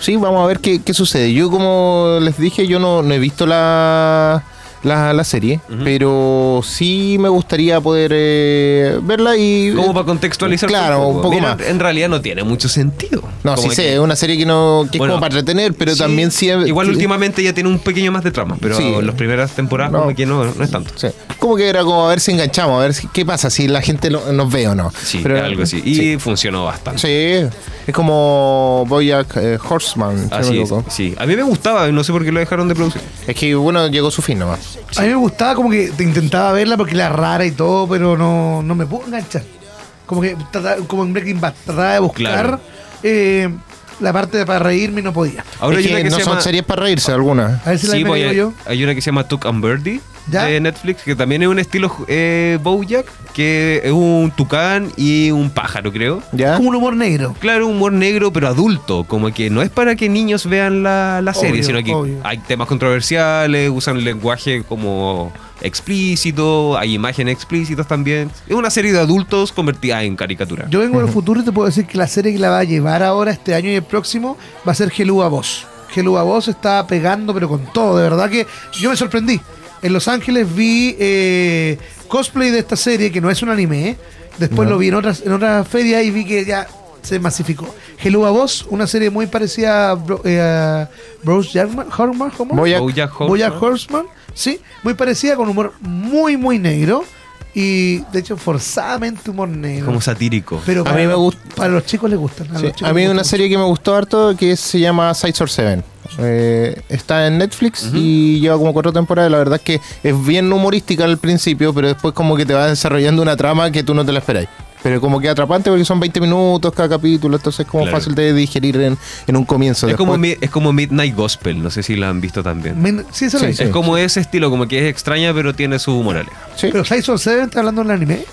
Speaker 2: Sí, vamos a ver qué, qué sucede. Yo, como les dije, yo no, no he visto la, la, la serie, pero sí me gustaría poder eh, verla y...
Speaker 1: Como para contextualizar
Speaker 2: Claro, un poco
Speaker 1: Mira,
Speaker 2: más.
Speaker 1: En realidad no tiene mucho sentido.
Speaker 2: No, sí sé,
Speaker 1: que-
Speaker 2: es una serie que, no, que
Speaker 1: Bueno,
Speaker 2: es como para entretener, pero
Speaker 1: sí,
Speaker 2: también sí...
Speaker 1: Igual últimamente ya tiene un pequeño más de trama, pero
Speaker 2: Sí.
Speaker 1: en las primeras temporadas
Speaker 2: No.
Speaker 1: como que no, no es tanto.
Speaker 2: Sí. Como que era como a ver si enganchamos, a ver si- qué pasa, si la gente lo- nos ve o no.
Speaker 1: Sí,
Speaker 2: Pero-
Speaker 1: algo así. Y funcionó bastante.
Speaker 2: Sí, es como Boyack eh, Horseman.
Speaker 1: Así es, sí. A mí me gustaba, no sé por qué lo dejaron de producir.
Speaker 2: Es que bueno, llegó su fin nomás.
Speaker 3: A mí me gustaba como que te intentaba verla porque era rara y todo, pero no, no me puedo enganchar. Como que como en Breaking Bad, trataba de buscar
Speaker 1: Claro.
Speaker 3: eh, la parte de para reírme y no podía.
Speaker 1: Ahora
Speaker 2: es
Speaker 1: hay
Speaker 2: que
Speaker 1: una que
Speaker 2: no
Speaker 1: se
Speaker 2: son
Speaker 1: llama...
Speaker 2: series para reírse algunas.
Speaker 3: A ver si
Speaker 1: Sí,
Speaker 3: la
Speaker 1: pues,
Speaker 3: yo.
Speaker 1: hay una que se llama Tuck and Birdie
Speaker 3: ¿Ya?
Speaker 1: de Netflix, que también es un estilo eh, Bojack, que es un tucán y un pájaro, creo.
Speaker 2: ¿Ya?
Speaker 3: Como un humor negro.
Speaker 1: Claro, humor negro, pero adulto. Como que no es para que niños vean la, la serie,
Speaker 3: Obvio,
Speaker 1: sino que
Speaker 3: obvio.
Speaker 1: hay temas controversiales, usan lenguaje como explícito, hay imágenes explícitas también. Es una serie de adultos convertida en caricatura.
Speaker 3: Yo vengo del futuro y te puedo decir que la serie que la va a llevar ahora este año y el próximo va a ser Gelúa Voz. Gelúa Voz está pegando, pero con todo. De verdad que yo me sorprendí. En Los Ángeles vi eh, cosplay de esta serie, que no es un anime. ¿eh? Después lo vi en otras en otra feria y vi que ya se masificó. Gelúa Voz, una serie muy parecida a, Bro- eh, a Bruce Jackman, Horman, ¿cómo?
Speaker 1: Horseman.
Speaker 3: Sí, muy parecida con humor muy, muy negro. Y de hecho, forzadamente humor negro.
Speaker 1: Como satírico.
Speaker 3: Pero
Speaker 2: A
Speaker 3: para,
Speaker 2: mí me gusta-
Speaker 3: para los chicos les gustan. A,
Speaker 2: Sí, a mí una serie que me gustó harto que se llama Sides or Seven. Eh, está en Netflix y lleva como cuatro temporadas. La verdad es que es bien humorística al principio, pero después como que te va desarrollando una trama que tú no te la esperáis. Pero como que atrapante porque son 20 minutos cada capítulo, entonces es como
Speaker 1: Claro.
Speaker 2: fácil de digerir en, en un comienzo.
Speaker 1: es, como, mi- es como Midnight Gospel, no sé si la han visto también.
Speaker 3: Sí, eso lo
Speaker 2: Sí,
Speaker 3: hice.
Speaker 1: Es como ese estilo, como que es extraña, pero tiene su moraleja.
Speaker 2: Sí.
Speaker 3: Pero of Seven está hablando del anime.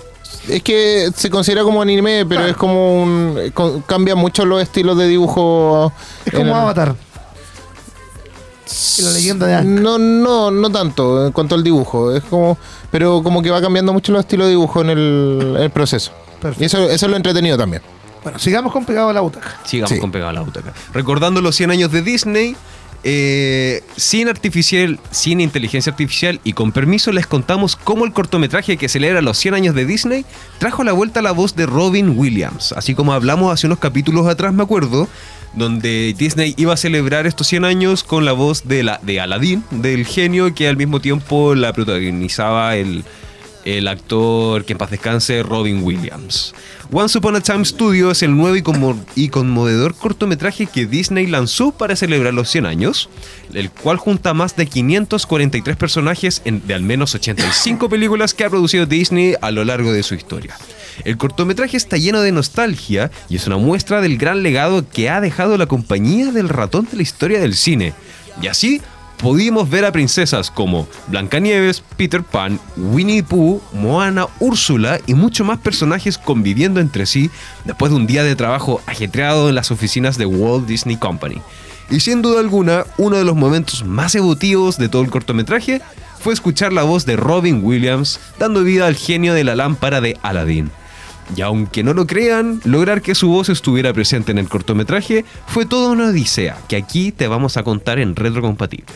Speaker 2: Es que se considera como anime, pero
Speaker 3: Claro.
Speaker 2: es como un... eh, Cambia mucho los estilos de dibujo.
Speaker 3: Es
Speaker 2: en
Speaker 3: como
Speaker 2: el-
Speaker 3: Avatar. Y la leyenda de Aang.
Speaker 2: No, no, no tanto en cuanto al dibujo. Es como, pero como que va cambiando mucho los estilos de dibujo en el, en el proceso.
Speaker 3: Perfecto.
Speaker 2: Y eso, eso es lo entretenido también.
Speaker 3: Bueno, sigamos con pegado a la butaca.
Speaker 1: Sigamos
Speaker 2: Sí.
Speaker 1: con Pegado a la Butaca. Recordando los 100 años de Disney, eh, sin artificial, sin inteligencia artificial y con permiso les contamos cómo el cortometraje que celebra los 100 años de Disney trajo a la vuelta la voz de Robin Williams. Así como hablamos hace unos capítulos atrás, me acuerdo, donde Disney iba a celebrar estos 100 años con la voz de, la, de Aladdin, del genio que al mismo tiempo la protagonizaba el, el actor que en paz descanse, Robin Williams. Once Upon a Time Studio es el nuevo y, conmo- conmovedor cortometraje que Disney lanzó para celebrar los 100 años, el cual junta más de 543 personajes en- de al menos 85 películas que ha producido Disney a lo largo de su historia. El cortometraje está lleno de nostalgia y es una muestra del gran legado que ha dejado la compañía del ratón de la historia del cine. Y así pudimos ver a princesas como Blancanieves, Peter Pan, Winnie Pooh, Moana, Úrsula y muchos más personajes conviviendo entre sí después de un día de trabajo ajetreado en las oficinas de Walt Disney Company. Y sin duda alguna, uno de los momentos más emotivos de todo el cortometraje fue escuchar la voz de Robin Williams dando vida al genio de la lámpara de Aladdin. Y aunque no lo crean, lograr que su voz estuviera presente en el cortometraje fue toda una odisea que aquí te vamos a contar en retrocompatible.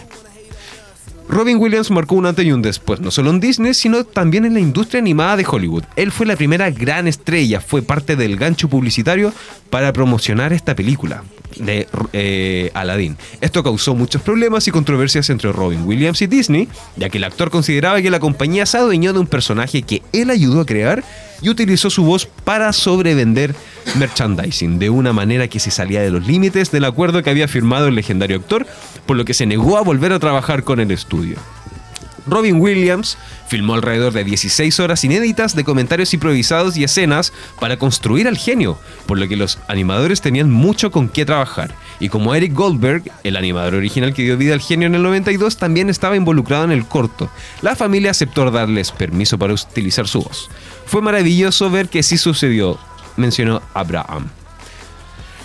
Speaker 1: Robin Williams marcó un antes y un después, no solo en Disney, sino también en la industria animada de Hollywood. Él fue la primera gran estrella, fue parte del gancho publicitario para promocionar esta película de eh, Aladdin. Esto causó muchos problemas y controversias entre Robin Williams y Disney, ya que el actor consideraba que la compañía se adueñó de un personaje que él ayudó a crear y utilizó su voz para sobrevender merchandising de una manera que se salía de los límites del acuerdo que había firmado el legendario actor, por lo que se negó a volver a trabajar con el estudio. Robin Williams filmó alrededor de 16 horas inéditas de comentarios improvisados y escenas para construir al genio, por lo que los animadores tenían mucho con qué trabajar. Y como Eric Goldberg, el animador original que dio vida al genio en el 92, también estaba involucrado en el corto, la familia aceptó darles permiso para utilizar su voz. Fue maravilloso ver que sí sucedió, mencionó Abraham.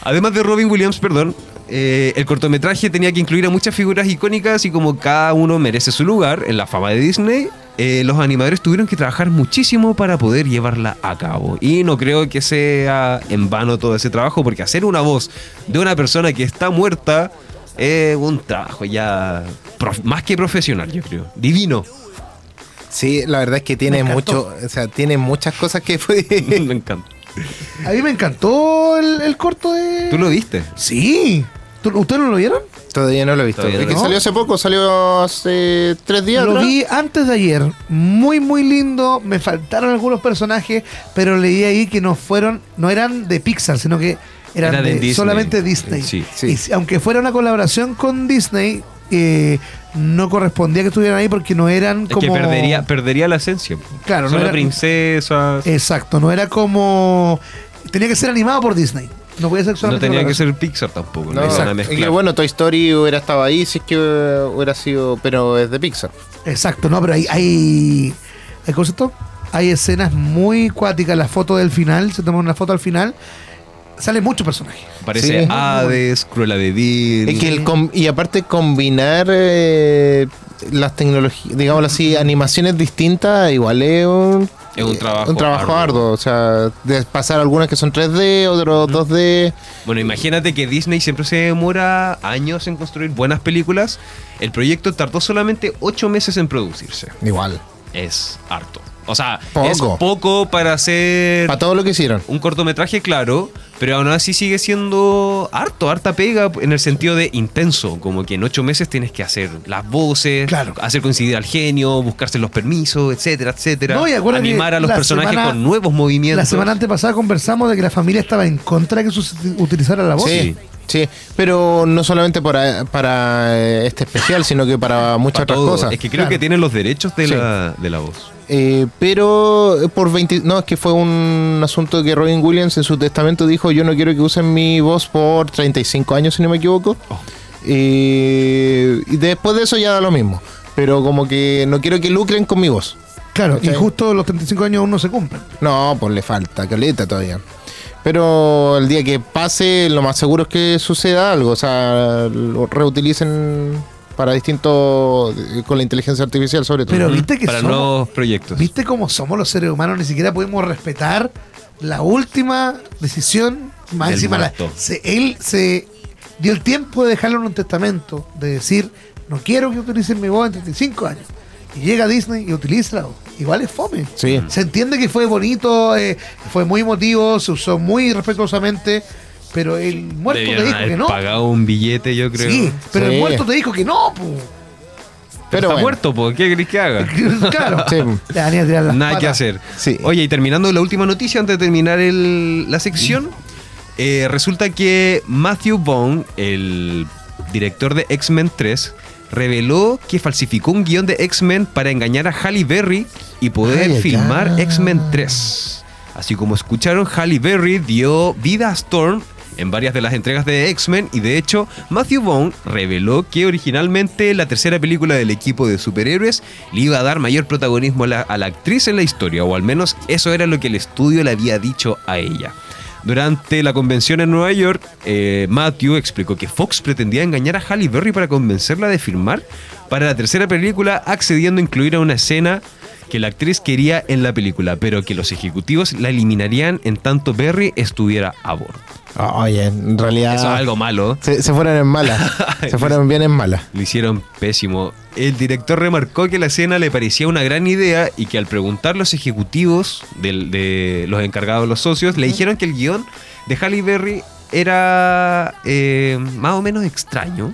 Speaker 1: Además de Robin Williams, perdón, eh, el cortometraje tenía que incluir a muchas figuras icónicas y como cada uno merece su lugar en la fama de Disney, eh, los animadores tuvieron que trabajar muchísimo para poder llevarla a cabo. Y no creo que sea en vano todo ese trabajo, porque hacer una voz de una persona que está muerta es un trabajo ya más que profesional, yo creo. Divino.
Speaker 2: Sí, la verdad es que tiene mucho, o sea, tiene muchas cosas que fue.
Speaker 1: Me encanta.
Speaker 3: A mí me encantó el, el corto de.
Speaker 1: ¿Tú lo viste?
Speaker 3: Sí. ¿Tú- ¿Ustedes no lo vieron?
Speaker 2: Todavía no lo he visto. Es que
Speaker 3: ¿No?
Speaker 2: salió hace poco, salió hace tres días.
Speaker 3: Lo
Speaker 2: atrás.
Speaker 3: vi antes de ayer. Muy, muy lindo. Me faltaron algunos personajes, pero leí ahí que no fueron, no eran de Pixar, sino que eran
Speaker 1: Era de
Speaker 3: de
Speaker 1: Disney.
Speaker 3: solamente Disney.
Speaker 1: Sí.
Speaker 2: Sí.
Speaker 3: Y si- aunque fuera una colaboración con Disney, eh, no correspondía que estuvieran ahí porque no eran
Speaker 1: Es
Speaker 3: como.
Speaker 1: que perdería, perdería la esencia.
Speaker 3: Claro,
Speaker 1: Son
Speaker 3: no
Speaker 1: las
Speaker 3: era-
Speaker 1: princesas.
Speaker 3: Exacto, no era como. Tenía que ser animado por Disney. No podía ser
Speaker 1: no
Speaker 3: solamente
Speaker 1: tenía que ser Pixar tampoco.
Speaker 2: No, y que bueno, Toy Story hubiera estado ahí si es que hubiera sido, pero es de Pixar.
Speaker 3: Exacto, no, pero hay. hay, hay ¿cómo se llama esto? Hay escenas muy cuáticas. La foto del final, se toma una foto al final. Sale mucho personaje.
Speaker 1: Parece
Speaker 2: Sí.
Speaker 1: Hades, Cruella de Vil.
Speaker 2: Es que el com- y aparte combinar eh, las tecnologías, digámoslo así, animaciones distintas, igual es un,
Speaker 1: Es un trabajo
Speaker 2: un trabajo
Speaker 1: arduo.
Speaker 2: arduo. O sea, de pasar algunas que son 3D, otros 2D.
Speaker 1: Bueno, imagínate que Disney siempre se demora años en construir buenas películas. El proyecto tardó solamente 8 meses en producirse.
Speaker 2: Igual.
Speaker 1: Es harto. O sea,
Speaker 2: Poco.
Speaker 1: es poco para hacer
Speaker 2: Para todo lo que hicieron.
Speaker 1: un cortometraje, claro, pero aún así sigue siendo harto, harta pega en el sentido de intenso. Como que en 8 meses tienes que hacer las voces,
Speaker 3: Claro.
Speaker 1: hacer coincidir al genio, buscarse los permisos, etcétera, etcétera.
Speaker 3: No, y
Speaker 1: Animar a los personajes
Speaker 3: semana-
Speaker 1: con nuevos movimientos.
Speaker 3: La semana antepasada conversamos de que la familia estaba en contra de que se utilizara la voz.
Speaker 2: Sí, sí, pero no solamente para, para eh, este especial, sino que para muchas
Speaker 1: Para
Speaker 2: otras
Speaker 1: todo.
Speaker 2: cosas.
Speaker 1: Es que creo
Speaker 3: Claro.
Speaker 1: que tienen los derechos de,
Speaker 2: Sí.
Speaker 1: la, de la voz.
Speaker 2: Eh, pero por 20... No, es que fue un asunto que Robin Williams en su testamento dijo, yo no quiero que usen mi voz por 35 años, si no me equivoco.
Speaker 1: Oh.
Speaker 2: Eh, y después de eso ya da lo mismo. Pero como que no quiero que lucren con mi voz.
Speaker 3: Claro, y justo los 35 años aún no se cumplen.
Speaker 2: No, pues le falta caleta todavía. Pero el día que pase, lo más seguro es que suceda algo. O sea, lo reutilicen para distintos. con la inteligencia artificial, sobre todo.
Speaker 3: Pero viste que
Speaker 1: Para
Speaker 3: somos-
Speaker 1: nuevos proyectos.
Speaker 3: ¿Viste cómo somos los seres humanos? Ni siquiera podemos respetar la última decisión. Más
Speaker 1: Del
Speaker 3: encima, la- se- él se dio el tiempo de dejarlo en un testamento, de decir, no quiero que utilicen mi voz en 35 años. Y llega Disney y utiliza. Igual es fome.
Speaker 2: Sí.
Speaker 3: Se entiende que fue bonito, eh, fue muy emotivo, se usó muy respetuosamente, pero el muerto te dijo
Speaker 1: haber
Speaker 3: que no.
Speaker 1: pagado un billete, yo creo.
Speaker 3: Sí, pero
Speaker 2: Sí.
Speaker 3: el muerto te dijo que no, pu.
Speaker 1: Pero está
Speaker 2: bueno.
Speaker 1: muerto, ¿por qué querés que haga?
Speaker 3: claro.
Speaker 2: Sí.
Speaker 3: Le van a ir a tirar las
Speaker 1: Nada que
Speaker 3: patas.
Speaker 1: hacer.
Speaker 2: Sí.
Speaker 1: Oye, y terminando la última noticia, antes de terminar el- la sección, eh, resulta que Matthew Vaughn, el director de X-Men 3, reveló que falsificó un guion de X-Men para engañar a Halle Berry y poder
Speaker 2: Ay,
Speaker 1: filmar. X-Men 3. Así como escucharon, Halle Berry dio vida a Storm en varias de las entregas de X-Men y de hecho Matthew Vaughn reveló que originalmente la tercera película del equipo de superhéroes le iba a dar mayor protagonismo a la, a la actriz en la historia, o al menos eso era lo que el estudio le había dicho a ella. Durante la convención en Nueva York, eh, Matthew explicó que Fox pretendía engañar a Halle Berry para convencerla de firmar para la tercera película, accediendo a incluir a una escena que la actriz quería en la película, pero que los ejecutivos la eliminarían en tanto Berry estuviera a bordo.
Speaker 2: Oye, en realidad.
Speaker 1: Eso es algo malo.
Speaker 2: Se, se fueron en mala. se fueron bien en mala.
Speaker 1: Lo hicieron pésimo. El director remarcó que la escena le parecía una gran idea y que al preguntar los ejecutivos del- de los encargados, los socios, le dijeron que el guion de Halle Berry era eh, más o menos extraño,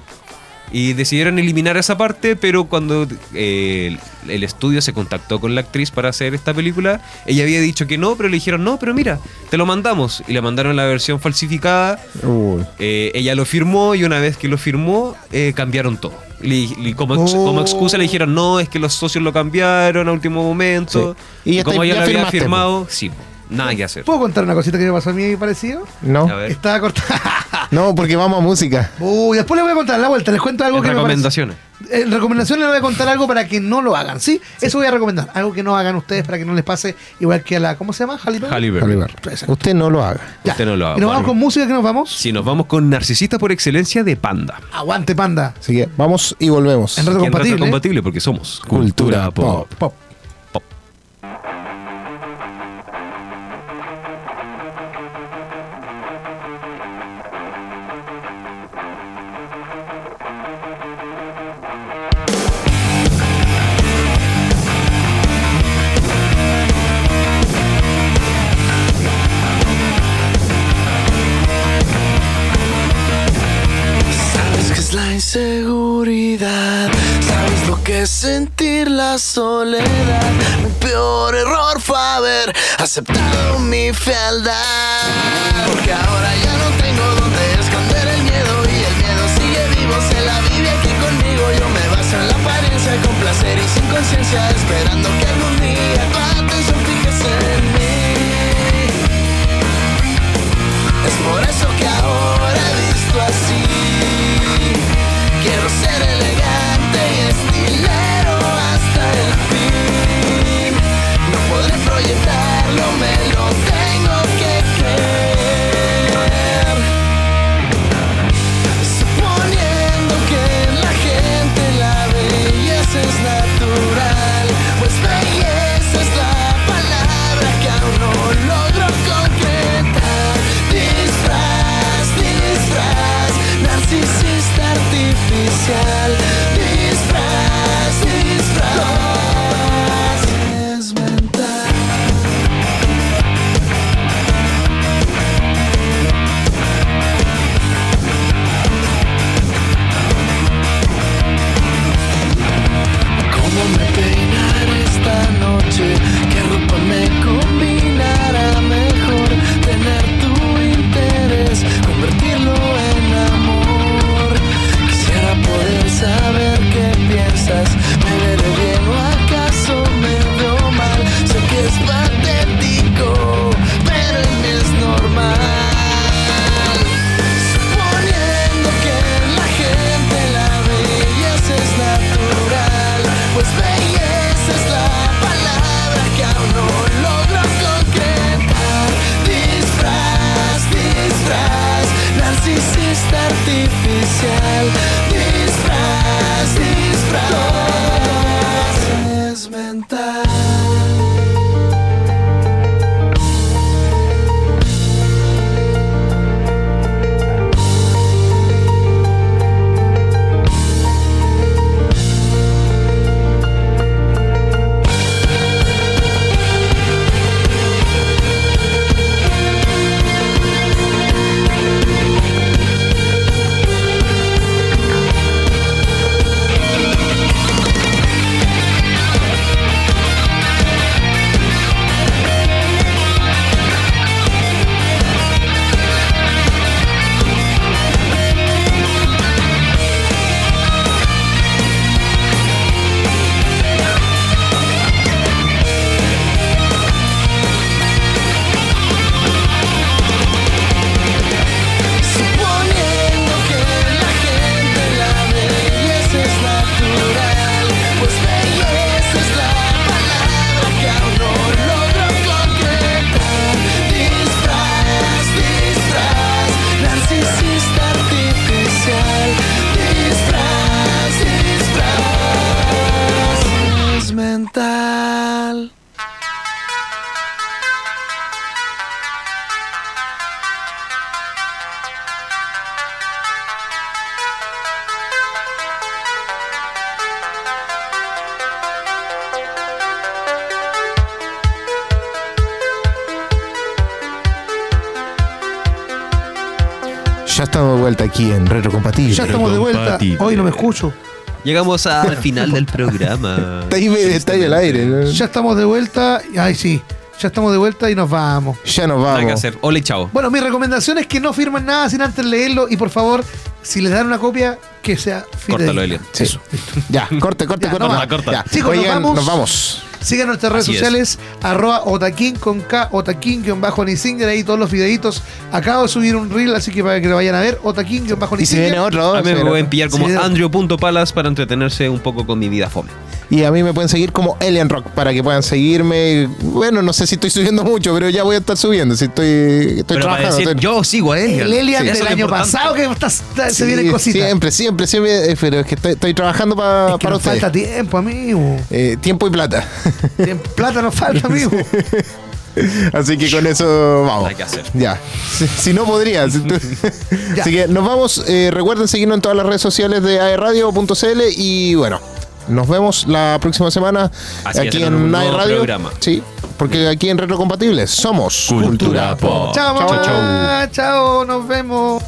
Speaker 1: Y decidieron eliminar esa parte, pero cuando eh, el, el estudio se contactó con la actriz para hacer esta película, ella había dicho que no, pero le dijeron, no, pero mira, te lo mandamos. Y le mandaron la versión falsificada. Eh, ella lo firmó y una vez que lo firmó, eh, cambiaron todo. Le- le- como, ex-
Speaker 3: Oh.
Speaker 1: como excusa le dijeron, no, es que los socios lo cambiaron a último momento.
Speaker 2: Sí. Y ya
Speaker 1: como
Speaker 2: está-
Speaker 1: ella
Speaker 2: ya
Speaker 1: lo había firmado, sí, nada que hacer.
Speaker 3: ¿Puedo contar una cosita que me pasó a mí parecido?
Speaker 2: No.
Speaker 1: A ver.
Speaker 3: Estaba cortada.
Speaker 2: No, porque vamos a música.
Speaker 3: Uy, después les voy a contar la vuelta. Les cuento algo
Speaker 1: En
Speaker 3: que me parece-
Speaker 1: recomendaciones.
Speaker 3: En recomendaciones les voy a contar algo para que no lo hagan, ¿sí? Eso voy a recomendar. Algo que no hagan ustedes para que no les pase igual que a la. ¿Cómo se llama? Halle Berry?
Speaker 1: Halle Berry.
Speaker 2: Oliver,
Speaker 3: Exacto.
Speaker 2: Usted no lo haga.
Speaker 3: Ya.
Speaker 1: Usted no lo haga,
Speaker 3: Y nos vamos con música que nos vamos.
Speaker 1: Si nos vamos con Narcisista por excelencia de Panda.
Speaker 3: Aguante, panda.
Speaker 2: Así que vamos y volvemos.
Speaker 3: En rato
Speaker 1: Y en
Speaker 3: compatible.
Speaker 1: Reto compatible porque somos
Speaker 2: Cultura pop.
Speaker 3: Pop.
Speaker 1: Pop.
Speaker 4: Soledad. Mi peor error fue haber aceptado mi fealdad. Porque ahora ya no tengo donde esconder el miedo y el miedo sigue vivo, se la vive aquí conmigo. Yo me baso en la apariencia con placer y sin conciencia, esperando que algún día tu atención fijes en mí. Es por eso que ahora visto así Quiero ser elegante
Speaker 2: estamos de vuelta aquí en Retrocompatible.
Speaker 3: Ya estamos de vuelta. Hoy no me escucho.
Speaker 1: Llegamos al final del programa.
Speaker 2: Está ahí, está ahí al aire. ¿no?
Speaker 3: Ya estamos de vuelta. Ay, sí. Ya estamos de vuelta y nos vamos.
Speaker 2: Ya nos
Speaker 1: Nada que
Speaker 2: vamos.
Speaker 1: hacer. Hola y chao.
Speaker 3: Bueno, mi recomendación es que no firmen nada sin antes leerlo y por favor, si les dan una copia, que sea
Speaker 1: Córtalo,
Speaker 3: fidedigna.
Speaker 1: Elio.
Speaker 2: Sí. Ya, corte, corte,
Speaker 3: Ya,
Speaker 2: corte.
Speaker 3: no.
Speaker 1: Corta.
Speaker 2: Ya.
Speaker 3: Chicos, nos
Speaker 2: Oigan,
Speaker 3: vamos.
Speaker 2: nos vamos.
Speaker 3: Sigan nuestras redes
Speaker 1: Así es.
Speaker 3: sociales, arroba otaquín con K, otaquín guion bajo Nisinger, ahí todos los videitos. Acabo de subir un reel, así que para que lo vayan a ver, otaquín guion bajo
Speaker 2: Y si viene otro.
Speaker 1: A mí me pueden pillar como
Speaker 3: Sí.
Speaker 1: Andrew.palas para entretenerse un poco con mi vida fome.
Speaker 2: Y a mí me pueden seguir como Alien Rock para que puedan seguirme. Bueno, no sé si estoy subiendo mucho, pero ya voy a estar subiendo. Si estoy, estoy
Speaker 1: Pero
Speaker 2: trabajando.
Speaker 1: decir,
Speaker 2: estoy-
Speaker 1: yo sigo a él.
Speaker 3: El Elian
Speaker 1: es
Speaker 3: del año
Speaker 1: importante.
Speaker 3: pasado que está- está- se
Speaker 2: Sí,
Speaker 3: vienen cositas.
Speaker 2: Siempre, siempre, siempre. eh, Pero es que estoy, estoy trabajando pa-
Speaker 3: Es que
Speaker 2: para
Speaker 3: nos
Speaker 2: ustedes.
Speaker 3: falta tiempo, amigo.
Speaker 2: Eh, tiempo y plata.
Speaker 3: Tiempo- Plata nos falta, amigo.
Speaker 2: Así que con eso vamos.
Speaker 1: Hay que hacer.
Speaker 2: Ya. Si, si no podría. si tú-
Speaker 3: Ya.
Speaker 2: Así que nos vamos. Eh, recuerden seguirnos en todas las redes sociales de aerradio.cl y bueno. Nos vemos la próxima semana
Speaker 1: Así
Speaker 2: aquí
Speaker 1: en nuevo
Speaker 2: Radio.
Speaker 1: programa.
Speaker 2: Sí, porque aquí en Retrocompatibles somos
Speaker 1: Cultura Pop.
Speaker 3: chao,
Speaker 1: Chao, chao.
Speaker 3: Chao, nos vemos.